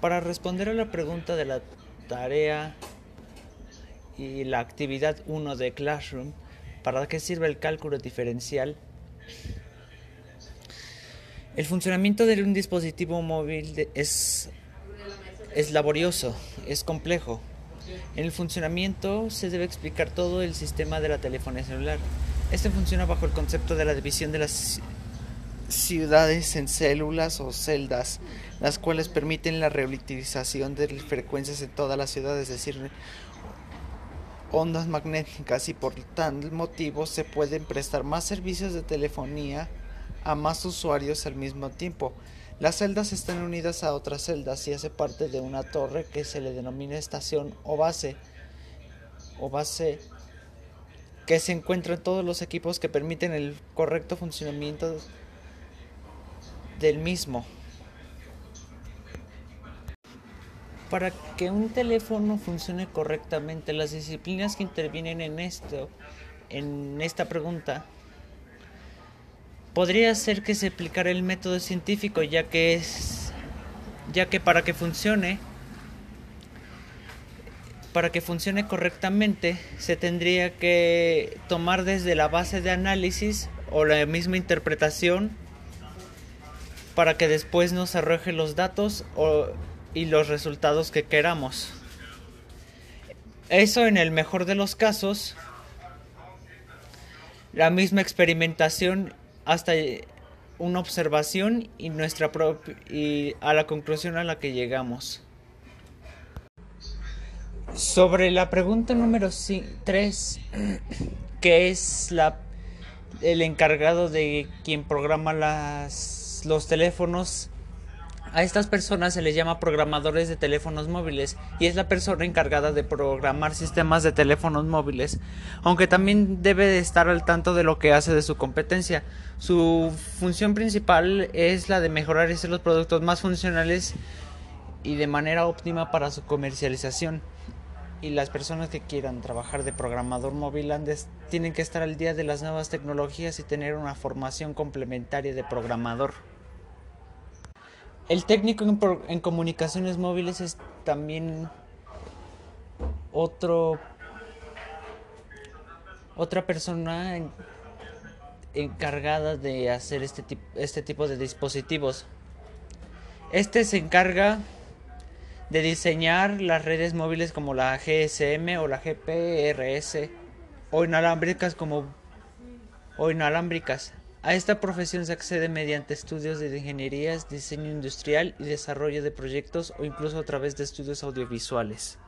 Para responder a la pregunta de la tarea y la actividad 1 de Classroom, ¿para qué sirve el cálculo diferencial? El funcionamiento de un dispositivo móvil es, es laborioso, es complejo. En el funcionamiento se debe explicar todo el sistema de la telefonía celular. Este funciona bajo el concepto de la división de las ciudades en células o celdas, las cuales permiten la reutilización de frecuencias en toda la ciudad, es decir, ondas magnéticas y por tal motivo se pueden prestar más servicios de telefonía a más usuarios al mismo tiempo. Las celdas están unidas a otras celdas y hace parte de una torre que se le denomina estación o base o base que se encuentran todos los equipos que permiten el correcto funcionamiento del mismo. Para que un teléfono funcione correctamente, las disciplinas que intervienen en esto, en esta pregunta, podría ser que se aplicara el método científico, ya que es ya que para que funcione para que funcione correctamente se tendría que tomar desde la base de análisis o la misma interpretación para que después nos arroje los datos y los resultados que queramos. Eso en el mejor de los casos, la misma experimentación hasta una observación y nuestra y a la conclusión a la que llegamos. Sobre la pregunta número 3, que es la el encargado de quien programa las los teléfonos a estas personas se les llama programadores de teléfonos móviles y es la persona encargada de programar sistemas de teléfonos móviles, aunque también debe de estar al tanto de lo que hace de su competencia. Su función principal es la de mejorar y hacer los productos más funcionales y de manera óptima para su comercialización. Y las personas que quieran trabajar de programador móvil tienen que estar al día de las nuevas tecnologías y tener una formación complementaria de programador. El técnico en, comunicaciones móviles es también otro otra persona encargada de hacer este, este tipo de dispositivos. Este se encarga de diseñar las redes móviles como la GSM o la GPRS o inalámbricas como o inalámbricas. A esta profesión se accede mediante estudios de ingenierías, diseño industrial y desarrollo de proyectos o incluso a través de estudios audiovisuales.